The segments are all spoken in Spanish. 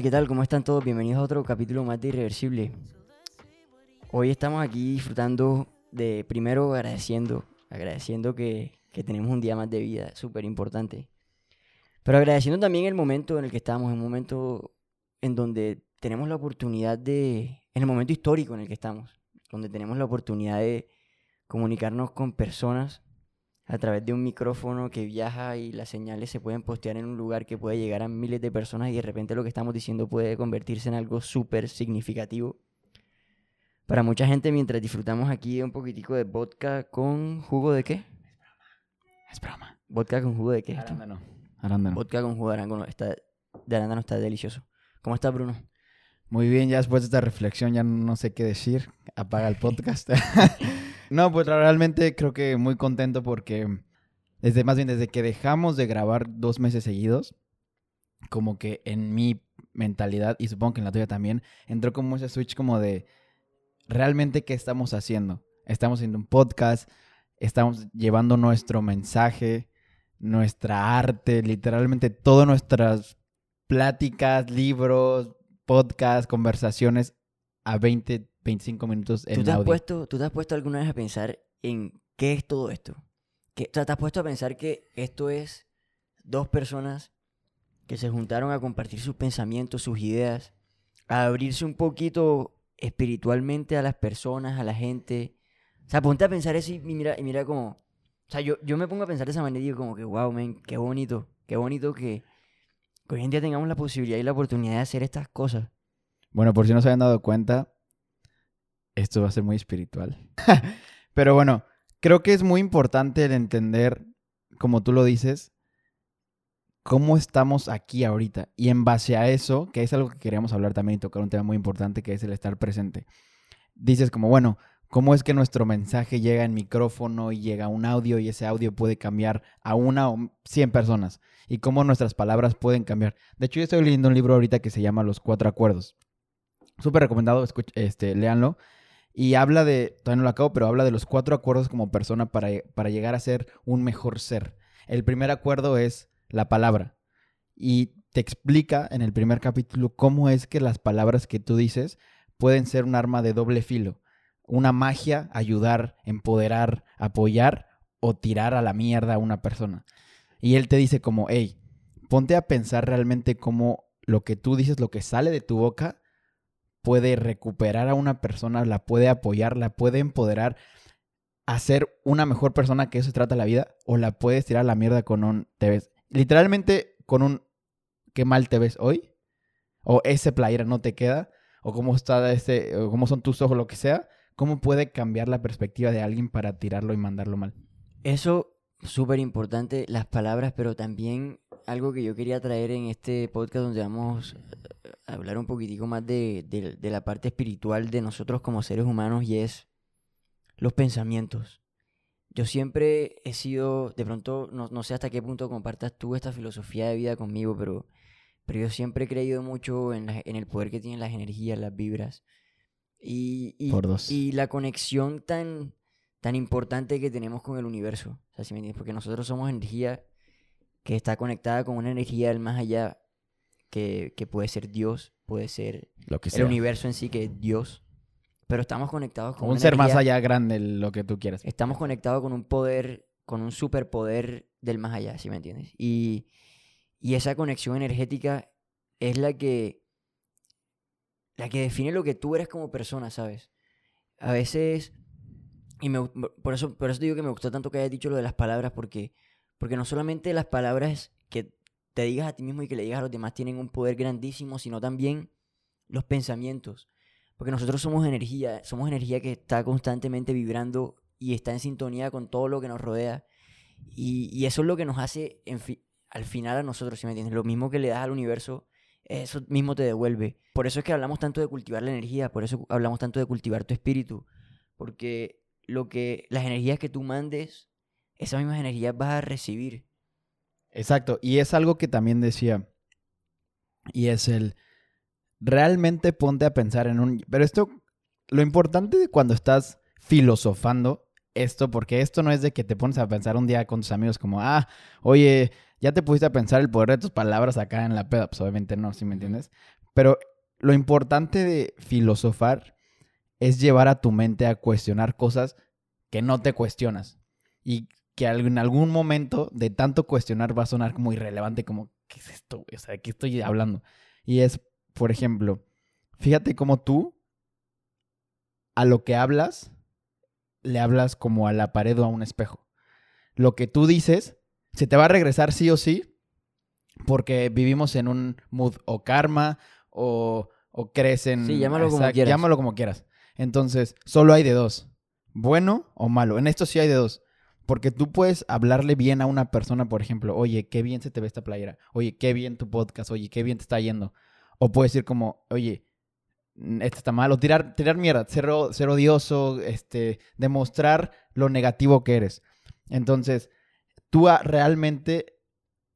¿Qué tal? ¿Cómo están todos? Bienvenidos a otro capítulo más de Irreversible. Hoy estamos aquí disfrutando de, primero agradeciendo, agradeciendo que, que tenemos un día más de vida, súper importante. Pero agradeciendo también el momento en el que estamos, un momento en donde tenemos la oportunidad de, en el momento histórico en el que estamos, donde tenemos la oportunidad de comunicarnos con personas a través de un micrófono que viaja y las señales se pueden postear en un lugar que puede llegar a miles de personas y de repente lo que estamos diciendo puede convertirse en algo súper significativo. Para mucha gente mientras disfrutamos aquí un poquitico de vodka con jugo de qué? Es broma. Vodka con jugo de qué? Arándano. Arándano. Vodka con jugo de arándano está, de arándano está delicioso. ¿Cómo estás, Bruno? Muy bien, ya después de esta reflexión ya no sé qué decir. Apaga el podcast. no, pues realmente creo que muy contento porque desde más bien desde que dejamos de grabar dos meses seguidos, como que en mi mentalidad y supongo que en la tuya también, entró como ese switch como de realmente qué estamos haciendo. Estamos haciendo un podcast, estamos llevando nuestro mensaje, nuestra arte, literalmente todas nuestras pláticas, libros, podcasts, conversaciones a 20, 25 minutos en ¿Tú te, has audio. puesto, ¿Tú te has puesto alguna vez a pensar en qué es todo esto? ¿Qué, o sea, ¿Te has puesto a pensar que esto es dos personas que se juntaron a compartir sus pensamientos, sus ideas, a abrirse un poquito espiritualmente a las personas, a la gente? O sea, ponte a pensar eso y mira, y mira como... O sea, yo, yo me pongo a pensar de esa manera y digo como que, wow, men, qué bonito, qué bonito que, que hoy en día tengamos la posibilidad y la oportunidad de hacer estas cosas. Bueno, por si no se habían dado cuenta, esto va a ser muy espiritual. Pero bueno, creo que es muy importante el entender, como tú lo dices, cómo estamos aquí ahorita. Y en base a eso, que es algo que queríamos hablar también y tocar un tema muy importante, que es el estar presente. Dices como, bueno, ¿cómo es que nuestro mensaje llega en micrófono y llega un audio y ese audio puede cambiar a una o cien personas? Y cómo nuestras palabras pueden cambiar. De hecho, yo estoy leyendo un libro ahorita que se llama Los Cuatro Acuerdos. Súper recomendado, escuch- este, léanlo. Y habla de, todavía no lo acabo, pero habla de los cuatro acuerdos como persona para, para llegar a ser un mejor ser. El primer acuerdo es la palabra. Y te explica en el primer capítulo cómo es que las palabras que tú dices pueden ser un arma de doble filo. Una magia, ayudar, empoderar, apoyar o tirar a la mierda a una persona. Y él te dice como, hey, ponte a pensar realmente cómo lo que tú dices, lo que sale de tu boca, puede recuperar a una persona, la puede apoyar, la puede empoderar a ser una mejor persona que eso se trata la vida, o la puedes tirar a la mierda con un te ves. Literalmente con un qué mal te ves hoy, o ese playera no te queda, o cómo está ese, o cómo son tus ojos, lo que sea, cómo puede cambiar la perspectiva de alguien para tirarlo y mandarlo mal. Eso, súper importante, las palabras, pero también algo que yo quería traer en este podcast donde vamos a hablar un poquitico más de, de- de la parte espiritual de nosotros como seres humanos y es los pensamientos. Yo siempre he sido, de pronto, no, no sé hasta qué punto compartas tú esta filosofía de vida conmigo, pero, pero yo siempre he creído mucho en, la- en el poder que tienen las energías, las vibras. Y, y- Por dos. y la conexión tan, tan importante que tenemos con el universo. O sea, ¿sí me entiendes? Porque nosotros somos energía que está conectada con una energía del más allá, que, que puede ser Dios, puede ser Lo que el sea. universo en sí, que es Dios. Pero estamos conectados con un una ser más energía- allá grande, lo que tú quieras. Estamos conectados con un poder, con un superpoder del más allá, ¿sí me entiendes? Y, y esa conexión energética es la que, la que define lo que tú eres como persona, ¿sabes? A veces, y me por eso, por eso digo que me gustó tanto que hayas dicho lo de las palabras, porque, porque no solamente las palabras que te digas a ti mismo y que le digas a los demás tienen un poder grandísimo, sino también los pensamientos. Porque nosotros somos energía, somos energía que está constantemente vibrando y está en sintonía con todo lo que nos rodea. Y, y eso es lo que nos hace, al final a nosotros, ¿sí me entiendes? Lo mismo que le das al universo, eso mismo te devuelve. Por eso es que hablamos tanto de cultivar la energía, por eso hablamos tanto de cultivar tu espíritu. Porque lo que, las energías que tú mandes, esas mismas energías vas a recibir. Exacto, y es algo que también decía, y es el, realmente ponte a pensar en un, pero esto, lo importante de cuando estás filosofando esto, porque esto no es de que te pones a pensar un día con tus amigos como, ah, oye, ya te pusiste a pensar el poder de tus palabras acá en la peda, pues obviamente no, ¿sí me entiendes? Pero lo importante de filosofar es llevar a tu mente a cuestionar cosas que no te cuestionas. Y que en algún momento de tanto cuestionar va a sonar como irrelevante, como, ¿qué es esto? O sea, ¿de qué estoy hablando? Y es, por ejemplo, fíjate cómo tú a lo que hablas, le hablas como a la pared o a un espejo. Lo que tú dices se te va a regresar sí o sí, porque vivimos en un mood o karma o, o crees en... Sí, llámalo como quieras. Llámalo como quieras. Entonces, solo hay de dos, bueno o malo. En esto sí hay de dos. Porque tú puedes hablarle bien a una persona, por ejemplo, oye, qué bien se te ve esta playera, oye, qué bien tu podcast, oye, qué bien te está yendo. O puedes decir como, oye, esto está mal, o tirar, tirar mierda, ser, ser odioso, este, demostrar lo negativo que eres. Entonces, tú realmente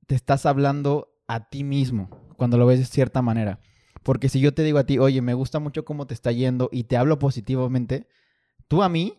te estás hablando a ti mismo cuando lo ves de cierta manera. Porque si yo te digo a ti, oye, me gusta mucho cómo te está yendo y te hablo positivamente, tú a mí,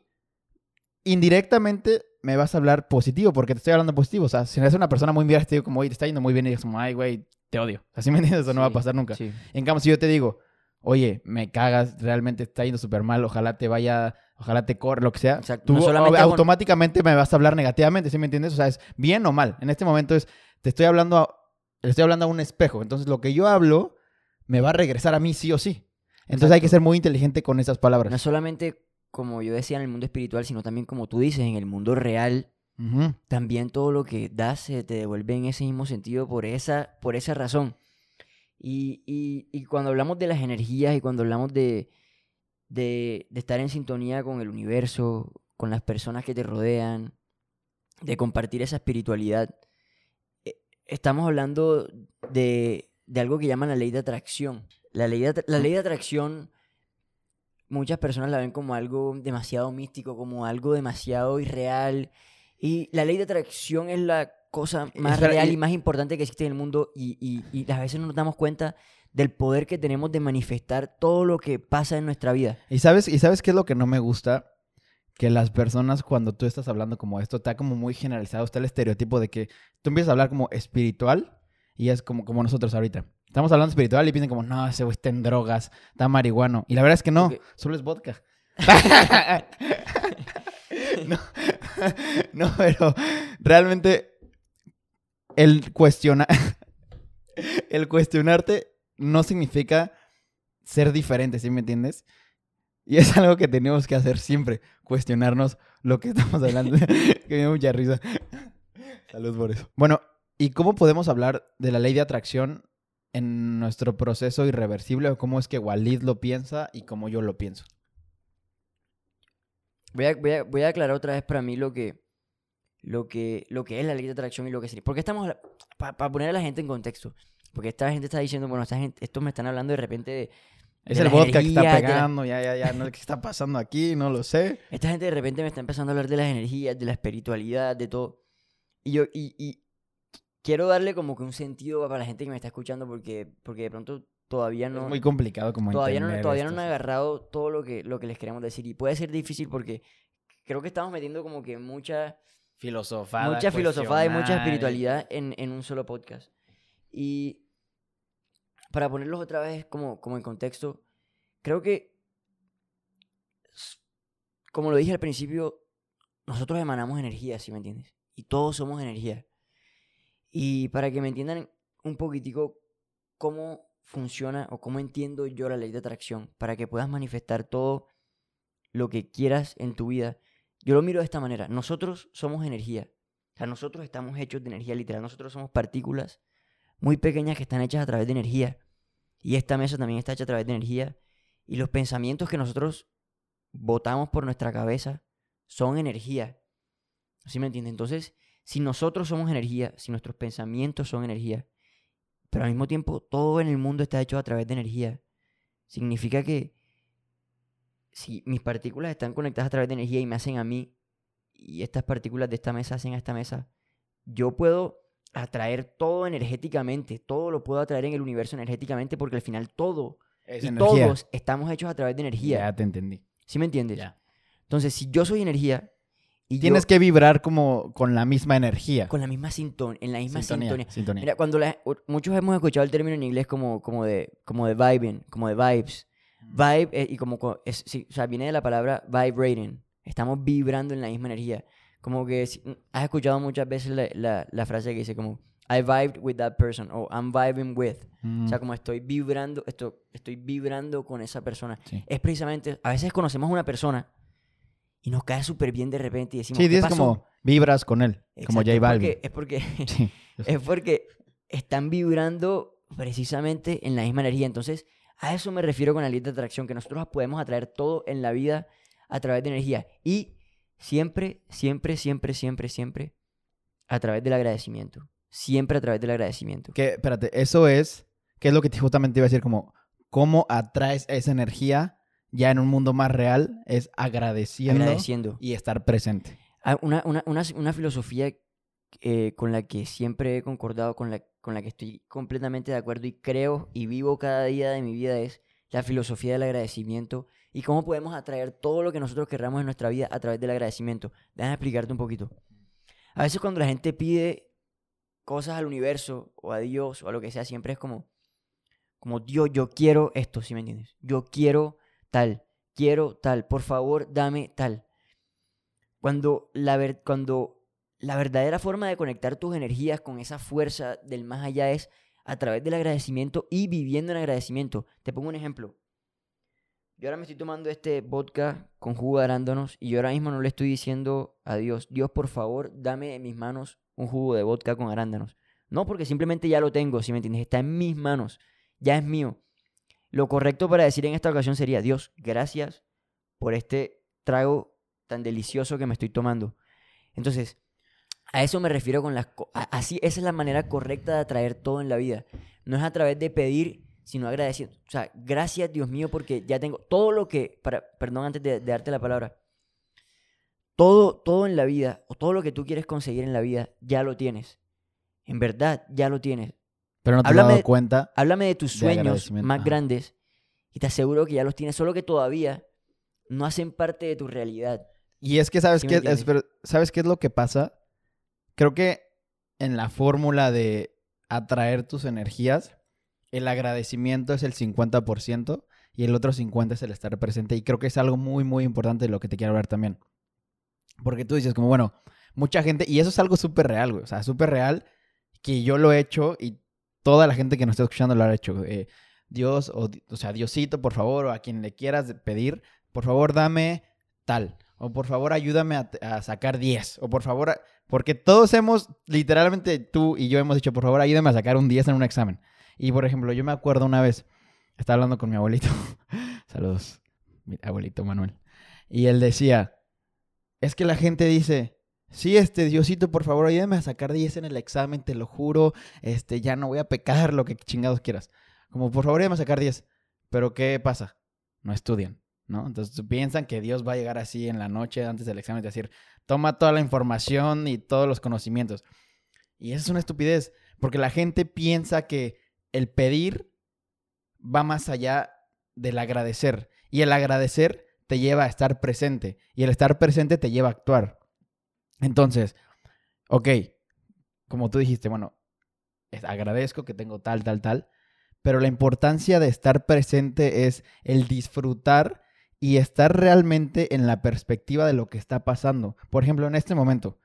indirectamente me vas a hablar positivo porque te estoy hablando positivo. O sea, si eres una persona muy bien, te digo como, oye, te está yendo muy bien y dices como, ay, güey, te odio. Así me entiendes, eso no va a pasar nunca. En cambio, si yo te digo, oye, me cagas, realmente está yendo súper mal, ojalá te vaya ojalá te corre, lo que sea, tú automáticamente me vas a hablar negativamente, ¿sí me entiendes? O sea, es bien o mal. En este momento es, te estoy hablando a, estoy hablando a un espejo. Entonces, lo que yo hablo me va a regresar a mí sí o sí. Entonces hay que ser muy inteligente con esas palabras. No solamente, como yo decía, en el mundo espiritual, sino también, como tú dices, en el mundo real. También todo lo que das se te devuelve en ese mismo sentido por esa, por esa razón. Y, y, y cuando hablamos de las energías y cuando hablamos de, de, estar en sintonía con el universo, con las personas que te rodean, de compartir esa espiritualidad. Eh, estamos hablando de, algo que llaman la ley de atracción. La ley de, la ley de atracción, muchas personas la ven como algo demasiado místico, como algo demasiado irreal. Y la ley de atracción es la cosa más real y más importante que existe en el mundo y, y, y a veces no nos damos cuenta del poder que tenemos de manifestar todo lo que pasa en nuestra vida. ¿Y sabes, ¿Y sabes qué es lo que no me gusta? Que las personas cuando tú estás hablando como esto, está como muy generalizado, está el estereotipo de que tú empiezas a hablar como espiritual y es como, como nosotros ahorita. Estamos hablando espiritual y piensan como, no, ese güey está en drogas, está marihuano. Y la verdad es que no, solo es vodka. no, no, pero realmente el cuestionar, el cuestionarte no significa ser diferente, ¿sí me entiendes? Y es algo que tenemos que hacer siempre, cuestionarnos lo que estamos hablando. que me da mucha risa. Salud por eso. Bueno, ¿y cómo podemos hablar de la ley de atracción en nuestro proceso irreversible o cómo es que Walid lo piensa y cómo yo lo pienso? Voy a, voy a, aclarar otra vez para mí lo que, lo que, lo que es la ley de atracción y lo que sería. Porque estamos, para poner a la gente en contexto, porque esta gente está diciendo, bueno, esta gente, estos me están hablando de repente de... Es el vodka que está pegando, ya, ya, ya, no ¿qué está pasando aquí? No lo sé. Esta gente de repente me está empezando a hablar de las energías, de la espiritualidad, de todo. Y yo, y, y quiero darle como que un sentido para la gente que me está escuchando porque, porque de pronto todavía no... Es muy complicado como Todavía no, todavía no han agarrado todo lo que, lo que les queremos decir. Y puede ser difícil porque creo que estamos metiendo como que mucha... Filosofada. Mucha filosofada y mucha espiritualidad en, en un solo podcast. Y para ponerlos otra vez como, como en contexto, creo que, como lo dije al principio, nosotros emanamos energía, ¿sí me entiendes? Y todos somos energía. Y para que me entiendan un poquitico cómo funciona o cómo entiendo yo la ley de atracción, para que puedas manifestar todo lo que quieras en tu vida, yo lo miro de esta manera. Nosotros somos energía. O sea, nosotros estamos hechos de energía literal. Nosotros somos partículas muy pequeñas que están hechas a través de energía. Y esta mesa también está hecha a través de energía. Y los pensamientos que nosotros botamos por nuestra cabeza son energía. ¿Sí me entiende? Entonces, si nosotros somos energía, si nuestros pensamientos son energía, pero al mismo tiempo todo en el mundo está hecho a través de energía, significa que si mis partículas están conectadas a través de energía y me hacen a mí, y estas partículas de esta mesa hacen a esta mesa, yo puedo atraer todo energéticamente, todo lo puedo atraer en el universo energéticamente porque al final todo y todos estamos hechos a través de energía. Ya te entendí. ¿Sí me entiendes? Ya. Entonces, si yo soy energía Y Tienes yo- que vibrar como con la misma energía. con la misma sintonía, en la misma sintonía. sintonía. sintonía. Mira, cuando la- muchos hemos escuchado el término en inglés como, como, de, como de vibing, como de vibes. Vibe eh, y como, co- es, sí, o sea, viene de la palabra vibrating. Estamos vibrando en la misma energía. Como que si- has escuchado muchas veces la, la- la frase que dice como I vibed with that person o I'm vibing with. O sea, Mm, como estoy vibrando, esto, estoy vibrando con esa persona. sí. Es precisamente, a veces conocemos a una persona y nos cae súper bien de repente y decimos, Sí, ¿qué pasó? como vibras con él, como J es Balvin. porque- Es porque, Sí. es porque están vibrando precisamente en la misma energía. Entonces, a eso me refiero con la ley de atracción, que nosotros podemos atraer todo en la vida a través de energía. Y siempre, siempre, siempre, siempre, siempre a través del agradecimiento. Siempre a través del agradecimiento. Que, espérate, eso es, que es lo que te- justamente iba a decir, como, ¿cómo atraes esa energía ya en un mundo más real? Es agradeciendo Agradeciendo. y estar presente. Ah, Una, una, una, una filosofía eh, con la que siempre he concordado, con la, con la que estoy completamente de acuerdo y creo y vivo cada día de mi vida es la filosofía del agradecimiento y cómo podemos atraer todo lo que nosotros querramos en nuestra vida a través del agradecimiento. Déjame explicarte un poquito. A veces cuando la gente pide cosas al universo o a Dios o a lo que sea, siempre es como, como Dios, yo quiero esto, ¿sí me entiendes? Yo quiero tal, quiero tal, por favor, dame tal. Cuando la, ver- cuando la verdadera forma de conectar tus energías con esa fuerza del más allá es a través del agradecimiento y viviendo en agradecimiento. Te pongo un ejemplo. Yo ahora me estoy tomando este vodka con jugo de arándanos y yo ahora mismo no le estoy diciendo a Dios, Dios, por favor, dame en mis manos un jugo de vodka con arándanos. No, porque simplemente ya lo tengo, si me entiendes, está en mis manos, ya es mío. Lo correcto para decir en esta ocasión sería, Dios, gracias por este trago tan delicioso que me estoy tomando. Entonces, a eso me refiero con las... Así, esa es la manera correcta de atraer todo en la vida. No es a través de pedir, sino agradeciendo. O sea, gracias Dios mío porque ya tengo todo lo que... Para, perdón, antes de, de darte la palabra. Todo, todo en la vida, o todo lo que tú quieres conseguir en la vida, ya lo tienes. En verdad, ya lo tienes. Pero no te has Háblame- dado cuenta. Háblame de tus De sueños agradecimiento, más ajá. grandes y te aseguro que ya los tienes, solo que todavía no hacen parte de tu realidad. Y es que, ¿sabes ¿Sí qué? Espera, ¿Sabes qué es lo que pasa? Creo que en la fórmula de atraer tus energías, el agradecimiento es el 50% y el otro 50% es el estar presente. Y creo que es algo muy, muy importante de lo que te quiero hablar también. Porque tú dices como, bueno, mucha gente, y eso es algo súper real, güey. O sea, súper real que yo lo he hecho y toda la gente que nos está escuchando lo ha hecho. eh, Dios, o, sea, Diosito, por favor, o a quien le quieras pedir, por favor, dame tal. O por favor, ayúdame a, sacar 10. O por favor, porque todos hemos, literalmente tú y yo hemos dicho, por favor, ayúdame a sacar un 10 en un examen. Y por ejemplo, yo me acuerdo una vez, estaba hablando con mi abuelito. Saludos, mi abuelito Manuel. Y él decía, es que la gente dice, sí, este Diosito, por favor, ayúdame a sacar 10 en el examen, te lo juro, este, ya no voy a pecar, lo que chingados quieras. Como, por favor, ayúdame a sacar 10. Pero ¿qué pasa? No estudian, ¿no? Entonces piensan que Dios va a llegar así en la noche antes del examen y decir, toma toda la información y todos los conocimientos. Y eso es una estupidez, porque la gente piensa que el pedir va más allá del agradecer. Y el agradecer te lleva a estar presente. Y el estar presente te lleva a actuar. Entonces, ok, como tú dijiste, bueno, agradezco que tengo tal, tal, tal. Pero la importancia de estar presente es el disfrutar y estar realmente en la perspectiva de lo que está pasando. Por ejemplo, en este momento,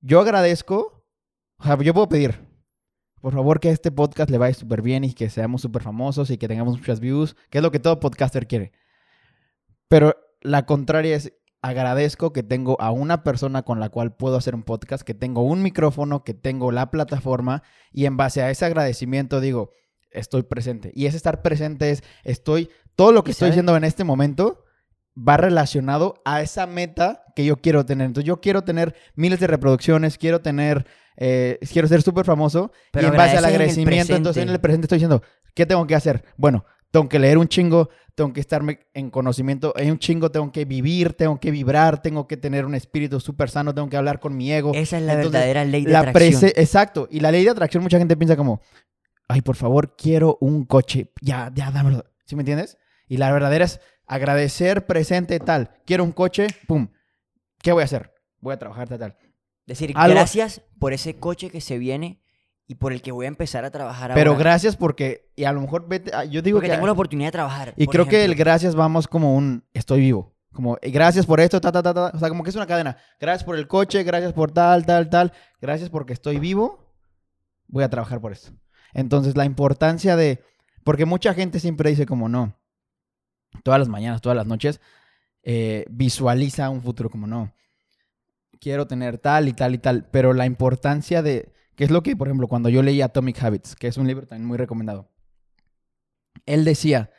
yo agradezco, o sea, yo puedo pedir, por favor, que a este podcast le vaya súper bien y que seamos súper famosos y que tengamos muchas views, que es lo que todo podcaster quiere. Pero la contraria es, agradezco que tengo a una persona con la cual puedo hacer un podcast, que tengo un micrófono, que tengo la plataforma y en base a ese agradecimiento digo, estoy presente. Y ese estar presente es, estoy, todo lo que ¿Y estoy haciendo en este momento va relacionado a esa meta que yo quiero tener. Entonces yo quiero tener miles de reproducciones, quiero tener, eh, quiero ser súper famoso. Pero y en base al agradeces en agradecimiento, entonces en el presente estoy diciendo, ¿qué tengo que hacer? Bueno, tengo que leer un chingo, tengo que estarme en conocimiento, hay un chingo, tengo que vivir, tengo que vibrar, tengo que tener un espíritu súper sano, tengo que hablar con mi ego. Esa es la Entonces, verdadera ley de La atracción. Exacto. Y la ley de atracción, mucha gente piensa como, ay, por favor, quiero un coche. Ya, ya, dámelo. ¿Sí me entiendes? Y la verdadera es agradecer presente tal. Quiero un coche, pum. ¿Qué voy a hacer? voy a trabajar, tal, tal. Decir, Algo- gracias por ese coche que se viene y por el que voy a empezar a trabajar ahora. Pero gracias porque, y a lo mejor vete, ah, yo digo Porque que... tengo la oportunidad de trabajar. Y creo que el ejemplo. gracias vamos como un estoy vivo. Como eh, gracias por esto, ta, ta, ta, ta. O sea, como que es una cadena. Gracias por el coche, gracias por tal, tal, tal. Gracias porque estoy vivo. Voy a trabajar por esto. Entonces, la importancia de. Porque mucha gente siempre dice, como no. Todas las mañanas, todas las noches, eh, visualiza un futuro como no. Quiero tener tal y tal y tal. Pero la importancia de. Que es lo que, por ejemplo, cuando yo leí Atomic Habits, que es un libro también muy recomendado. Él decía,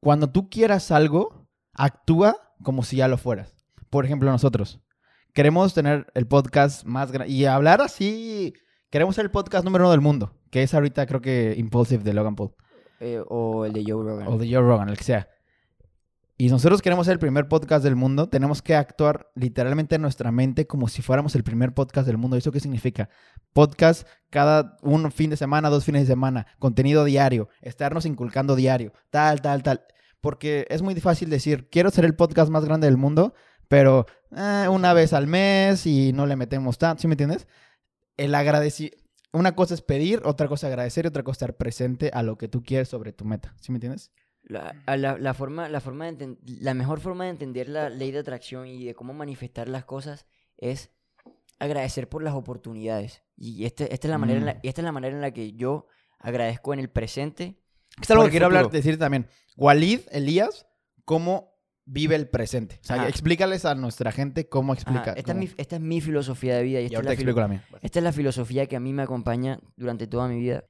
cuando tú quieras algo, actúa como si ya lo fueras. Por ejemplo, nosotros queremos tener el podcast más grande y hablar así. Queremos ser el podcast número uno del mundo, que es ahorita creo que Impulsive de Logan Paul Eh, o el de Joe Rogan. o de Joe Rogan, el que sea. Y nosotros queremos ser el primer podcast del mundo, tenemos que actuar literalmente en nuestra mente como si fuéramos el primer podcast del mundo. ¿Eso qué significa? Podcast cada un fin de semana, dos fines de semana, contenido diario, estarnos inculcando diario, tal, tal, tal. Porque es muy fácil decir, quiero ser el podcast más grande del mundo, pero eh, una vez al mes y no le metemos tanto, ¿sí me entiendes? El agradecimiento. Una cosa es pedir, otra cosa agradecer y otra cosa es estar presente a lo que tú quieres sobre tu meta. ¿Sí me entiendes? La, a la, la forma, la, forma de la mejor forma de entender la ley de atracción y de cómo manifestar las cosas es agradecer por las oportunidades. Y este- esta, es la manera en la, Mm. esta es la manera en la que yo agradezco en el presente. Es algo que quiero hablar, decir también. Walid, Elías, cómo vive el presente. O sea, Ajá. explícales a nuestra gente cómo explica. esta, es cómo- mi, esta es mi filosofía de vida y Y esta, es la, explico la mía. esta es la filosofía que a mí me acompaña durante toda mi vida.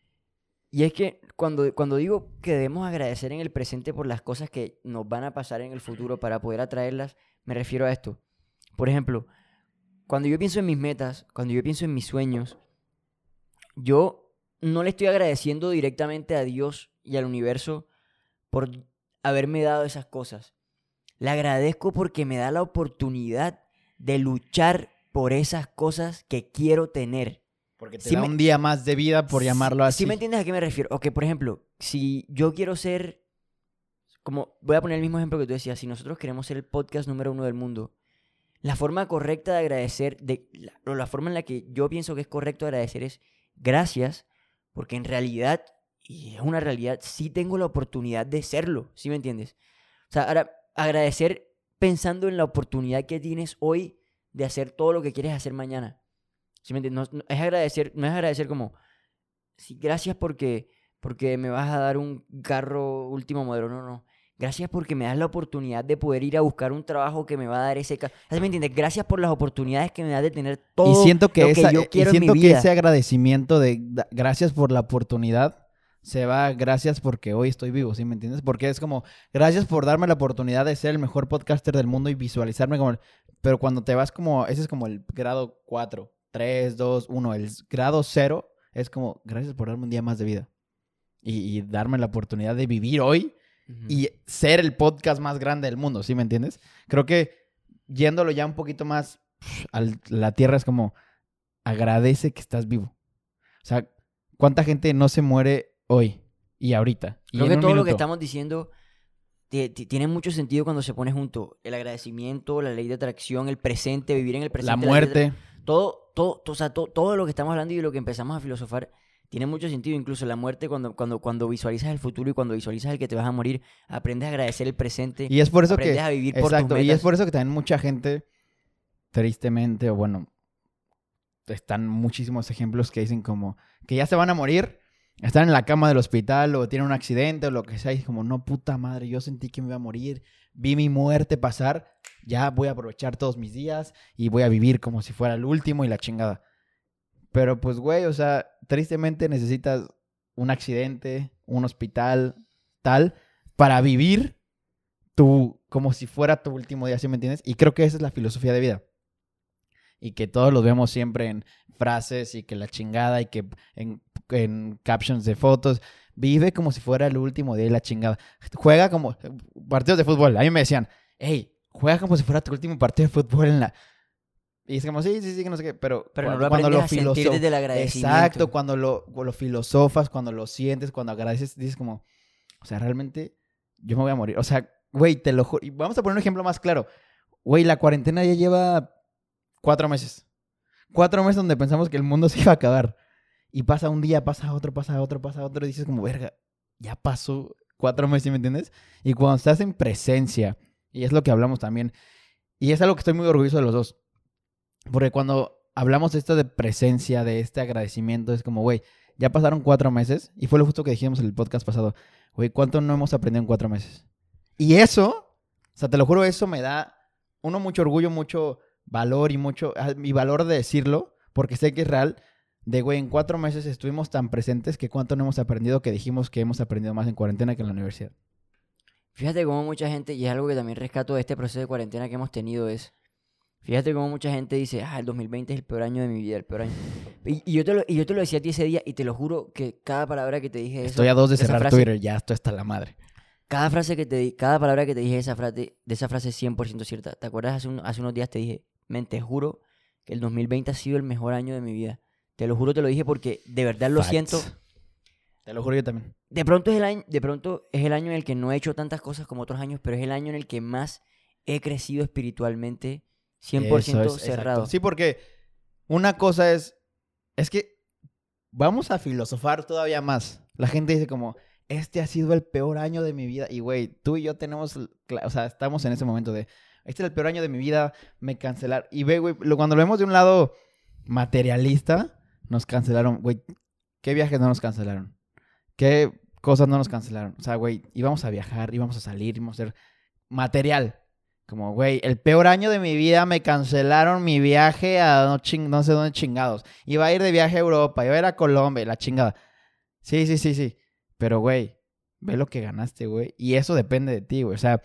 Y es que cuando, cuando digo que debemos agradecer en el presente por las cosas que nos van a pasar en el futuro para poder atraerlas, me refiero a esto. Por ejemplo, cuando yo pienso en mis metas, cuando yo pienso en mis sueños, yo no le estoy agradeciendo directamente a Dios y al universo por haberme dado esas cosas. Le agradezco porque me da la oportunidad de luchar por esas cosas que quiero tener. Porque te Sí da me- un día más de vida, por llamarlo así. ¿Sí me entiendes a qué me refiero? Ok, por ejemplo, si yo quiero ser, como voy a poner el mismo ejemplo que tú decías, si nosotros queremos ser el podcast número uno del mundo, la forma correcta de agradecer, de, la, la forma en la que yo pienso que es correcto agradecer es gracias, porque en realidad, y es una realidad, sí tengo la oportunidad de serlo, ¿sí me entiendes? O sea, ahora, agradecer pensando en la oportunidad que tienes hoy de hacer todo lo que quieres hacer mañana. ¿Sí me entiendes? No, no- es agradecer, no es agradecer como, sí, gracias porque, porque me vas a dar un carro último modelo, no, no. Gracias porque me das la oportunidad de poder ir a buscar un trabajo que me va a dar ese carro. ¿Sí me entiendes? Gracias por las oportunidades que me das de tener todo y siento que, lo esa- que yo y quiero en mi siento que vida. ese agradecimiento de gracias por la oportunidad se va gracias porque hoy estoy vivo, ¿sí me entiendes? Porque es como gracias por darme la oportunidad de ser el mejor podcaster del mundo y visualizarme como el- pero cuando te vas como ese es como el grado 4, 3, 2, 1, el grado 0 es como gracias por darme un día más de vida. Y, y darme la oportunidad de vivir hoy y ser el podcast más grande del mundo, ¿sí me entiendes? Creo que yéndolo ya un poquito más a la tierra es como agradece que estás vivo. O sea, ¿cuánta gente no se muere hoy y ahorita? Y Creo que todo lo que estamos diciendo ti- ti- tiene mucho sentido cuando se pone junto. El agradecimiento, la ley de atracción, el presente, vivir en el presente. La muerte. Todo, todo, o sea, to- todo lo que estamos hablando y lo que empezamos a filosofar tiene mucho sentido. Incluso la muerte, cuando, cuando, cuando visualizas el futuro y cuando visualizas el que te vas a morir, aprendes a agradecer el presente. Y es por eso aprendes que... a vivir por Exacto, tus y es por eso que también mucha gente, tristemente, o bueno, están muchísimos ejemplos que dicen como que ya se van a morir, están en la cama del hospital o tienen un accidente o lo que sea, y es como, no, puta madre, yo sentí que me iba a morir, vi mi muerte pasar, ya voy a aprovechar todos mis días y voy a vivir como si fuera el último y la chingada. Pero pues, güey, o sea, tristemente necesitas un accidente, un hospital, tal, para vivir tu, como si fuera tu último día, ¿sí me entiendes? Y creo que esa es la filosofía de vida. Y que todos los vemos siempre en frases y que la chingada y que en, en captions de fotos. Vive como si fuera el último día y la chingada. Juega como partidos de fútbol. A mí me decían, hey, juega como si fuera tu último partido de fútbol en la... Y es como, sí, sí, sí, que no sé qué, pero, Pero no cu- lo cuando lo a sentir filoso- desde el agradecimiento. Exacto, cuando lo, cuando lo filosofas, cuando lo sientes, cuando agradeces, dices como, o sea, realmente yo me voy a morir. O sea, güey, te lo juro. Vamos a poner un ejemplo más claro. Güey, la cuarentena ya lleva cuatro meses. Cuatro meses donde pensamos que el mundo se iba a acabar. Y pasa un día, pasa otro, pasa otro, pasa otro. Y dices como, verga, ya pasó cuatro meses, ¿me entiendes? Y cuando estás en presencia, y es lo que hablamos también, y es algo que estoy muy orgulloso de los dos. Porque cuando hablamos de esto de presencia, de este agradecimiento, es como, güey, ya pasaron cuatro meses, y fue lo justo que dijimos en el podcast pasado, güey, ¿cuánto no hemos aprendido en cuatro meses? Y eso, o sea, te lo juro, eso me da, uno, mucho orgullo, mucho valor y mucho, mi valor de decirlo, porque sé que es real, de, güey, en cuatro meses estuvimos tan presentes que cuánto no hemos aprendido que dijimos que hemos aprendido más en cuarentena que en la universidad. Fíjate cómo mucha gente, y es algo que también rescato de este proceso de cuarentena que hemos tenido, es, fíjate cómo mucha gente dice, ah, el 2020 es el peor año de mi vida, el peor año. Y, yo, te lo, y yo te lo decía a ti ese día, y te lo juro que cada palabra que te dije... Eso, Estoy a dos de cerrar frase- Twitter, ya esto está la madre. Cada frase que te di, cada palabra que te dije de esa frase, de esa frase es 100% cierta. ¿Te acuerdas? Hace, un- hace unos días te dije, men, te juro que el 2020 ha sido el mejor año de mi vida. Te lo juro, te lo dije porque de verdad lo Facts. siento. Te lo juro yo también. De pronto, es el año, de pronto es el año en el que no he hecho tantas cosas como otros años, pero es el año en el que más he crecido espiritualmente 100% Eso es, cerrado. exacto. Sí, porque una cosa es, es que vamos a filosofar todavía más. La gente dice como, este ha sido el peor año de mi vida. Y güey, tú y yo tenemos, o sea, estamos en ese momento de, este es el peor año de mi vida, me cancelaron. Y ve, güey, cuando lo vemos de un lado materialista, nos cancelaron, güey, ¿qué viajes no nos cancelaron? ¿Qué cosas no nos cancelaron? O sea, güey, íbamos a viajar, íbamos a salir, íbamos a hacer material. Como, güey, el peor año de mi vida me cancelaron mi viaje a no, ching- no sé dónde chingados. Iba a ir de viaje a Europa, iba a ir a Colombia, la chingada. Sí, sí, sí, sí. Pero, güey, ve lo que ganaste, güey. Y eso depende de ti, güey. O sea,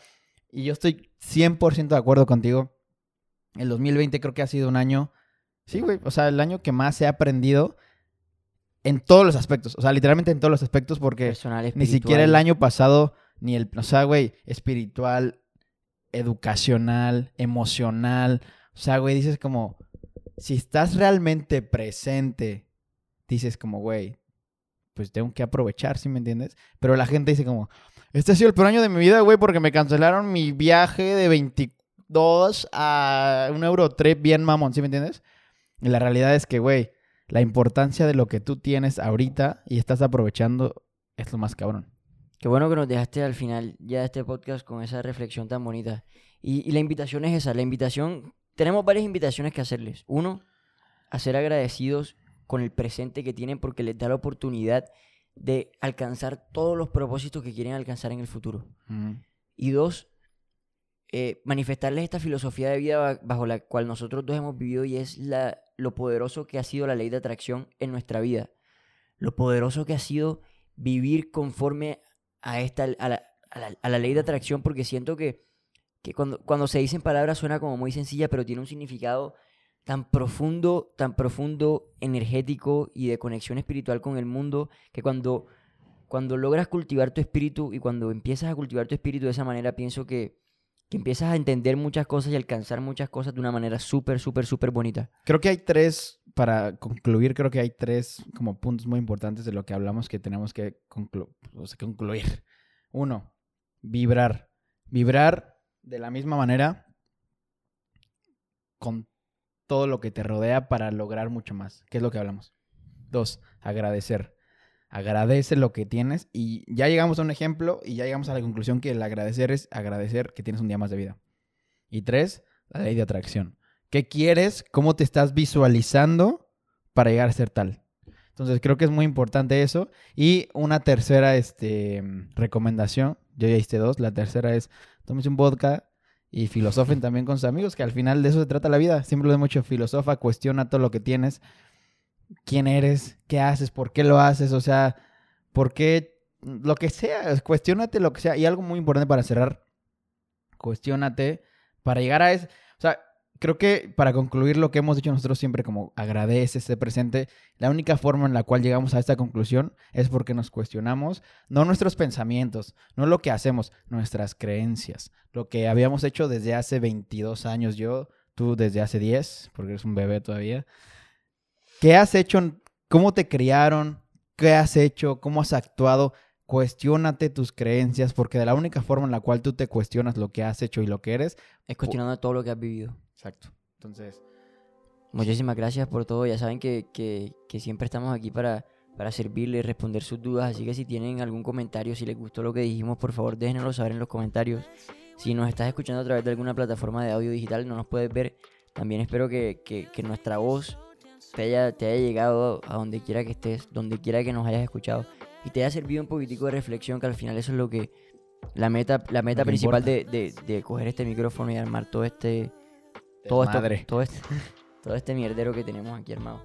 y yo estoy 100% de acuerdo contigo. El 2020 creo que ha sido un año, sí, güey, o sea, el año que más he aprendido en todos los aspectos. O sea, literalmente en todos los aspectos porque Personal, ni siquiera el año pasado, ni el, o sea, güey, espiritual, educacional, emocional. O sea, güey, dices como, si estás realmente presente, dices como, güey, pues tengo que aprovechar, ¿sí me entiendes? Pero la gente dice como, este ha sido el peor año de mi vida, güey, porque me cancelaron mi viaje de 22 a un Eurotrip bien mamón, ¿sí me entiendes? Y la realidad es que, güey, la importancia de lo que tú tienes ahorita y estás aprovechando es lo más cabrón. Qué bueno que nos dejaste al final ya de este podcast con esa reflexión tan bonita. Y, y la invitación es esa, la invitación, tenemos varias invitaciones que hacerles. Uno, a ser agradecidos con el presente que tienen porque les da la oportunidad de alcanzar todos los propósitos que quieren alcanzar en el futuro. Y dos, eh, manifestarles esta filosofía de vida ba- bajo la cual nosotros dos hemos vivido y es la, lo poderoso que ha sido la ley de atracción en nuestra vida. Lo poderoso que ha sido vivir conforme a, esta, a, la, a la- ley de atracción porque siento que, que cuando, cuando se dicen palabras suena como muy sencilla pero tiene un significado tan profundo, tan profundo, energético y de conexión espiritual con el mundo que cuando, cuando logras cultivar tu espíritu y cuando empiezas a cultivar tu espíritu de esa manera pienso que, que empiezas a entender muchas cosas y alcanzar muchas cosas de una manera súper, súper, súper bonita. Creo que hay tres, para concluir, creo que hay tres como puntos muy importantes de lo que hablamos que tenemos que concluir. Uno, vibrar. Vibrar de la misma manera con todo lo que te rodea para lograr mucho más, que es lo que hablamos. Dos, agradecer. Agradece lo que tienes y ya llegamos a un ejemplo y ya llegamos a la conclusión que el agradecer es agradecer que tienes un día más de vida. Y tres, la ley de atracción. ¿Qué quieres? ¿Cómo te estás visualizando para llegar a ser tal? Entonces creo que es muy importante eso. Y una tercera este, recomendación, yo ya hice dos, la tercera es tómense un vodka y filosofen también con sus amigos, que al final de eso se trata la vida. Siempre lo he mucho, filosofa, cuestiona todo lo que tienes, quién eres, qué haces, por qué lo haces, o sea, por qué, lo que sea, cuestionate lo que sea. Y algo muy importante para cerrar, cuestionate para llegar a eso. O sea, creo que para concluir lo que hemos dicho nosotros siempre como agradece, esté presente, la única forma en la cual llegamos a esta conclusión es porque nos cuestionamos, no nuestros pensamientos, no lo que hacemos, nuestras creencias, lo que habíamos hecho desde hace 22 años yo, tú desde hace 10, porque eres un bebé todavía. ¿Qué has hecho? ¿Cómo te criaron? ¿Qué has hecho? ¿Cómo has actuado? Cuestiónate tus creencias, porque de la única forma en la cual tú te cuestionas lo que has hecho y lo que eres, Es cuestionando todo lo que has vivido. Exacto. Entonces, muchísimas gracias por todo. Ya saben que, que, que siempre estamos aquí para, para servirles, responder sus dudas. Así que si tienen algún comentario, si les gustó lo que dijimos, por favor déjenoslo saber en los comentarios. Si nos estás escuchando a través de alguna plataforma de audio digital, no nos puedes ver. También espero que, que- que nuestra voz te haya, te haya llegado a donde quiera que estés, donde quiera que nos hayas escuchado. Y te haya servido un poquitico de reflexión, que al final eso es lo que... La meta, la meta principal de, de, de coger este micrófono y armar todo este, todo esto, todo este, todo este mierdero que tenemos aquí armado.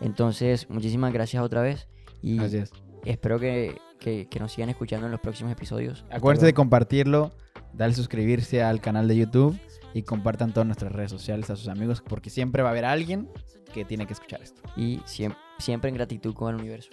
Entonces, muchísimas gracias otra vez y Gracias. espero que, que- que nos sigan escuchando en los próximos episodios. Acuérdense de compartirlo, darle suscribirse al canal de YouTube y compartan todas nuestras redes sociales a sus amigos porque siempre va a haber alguien que tiene que escuchar esto. y siempre, siempre en gratitud con el universo.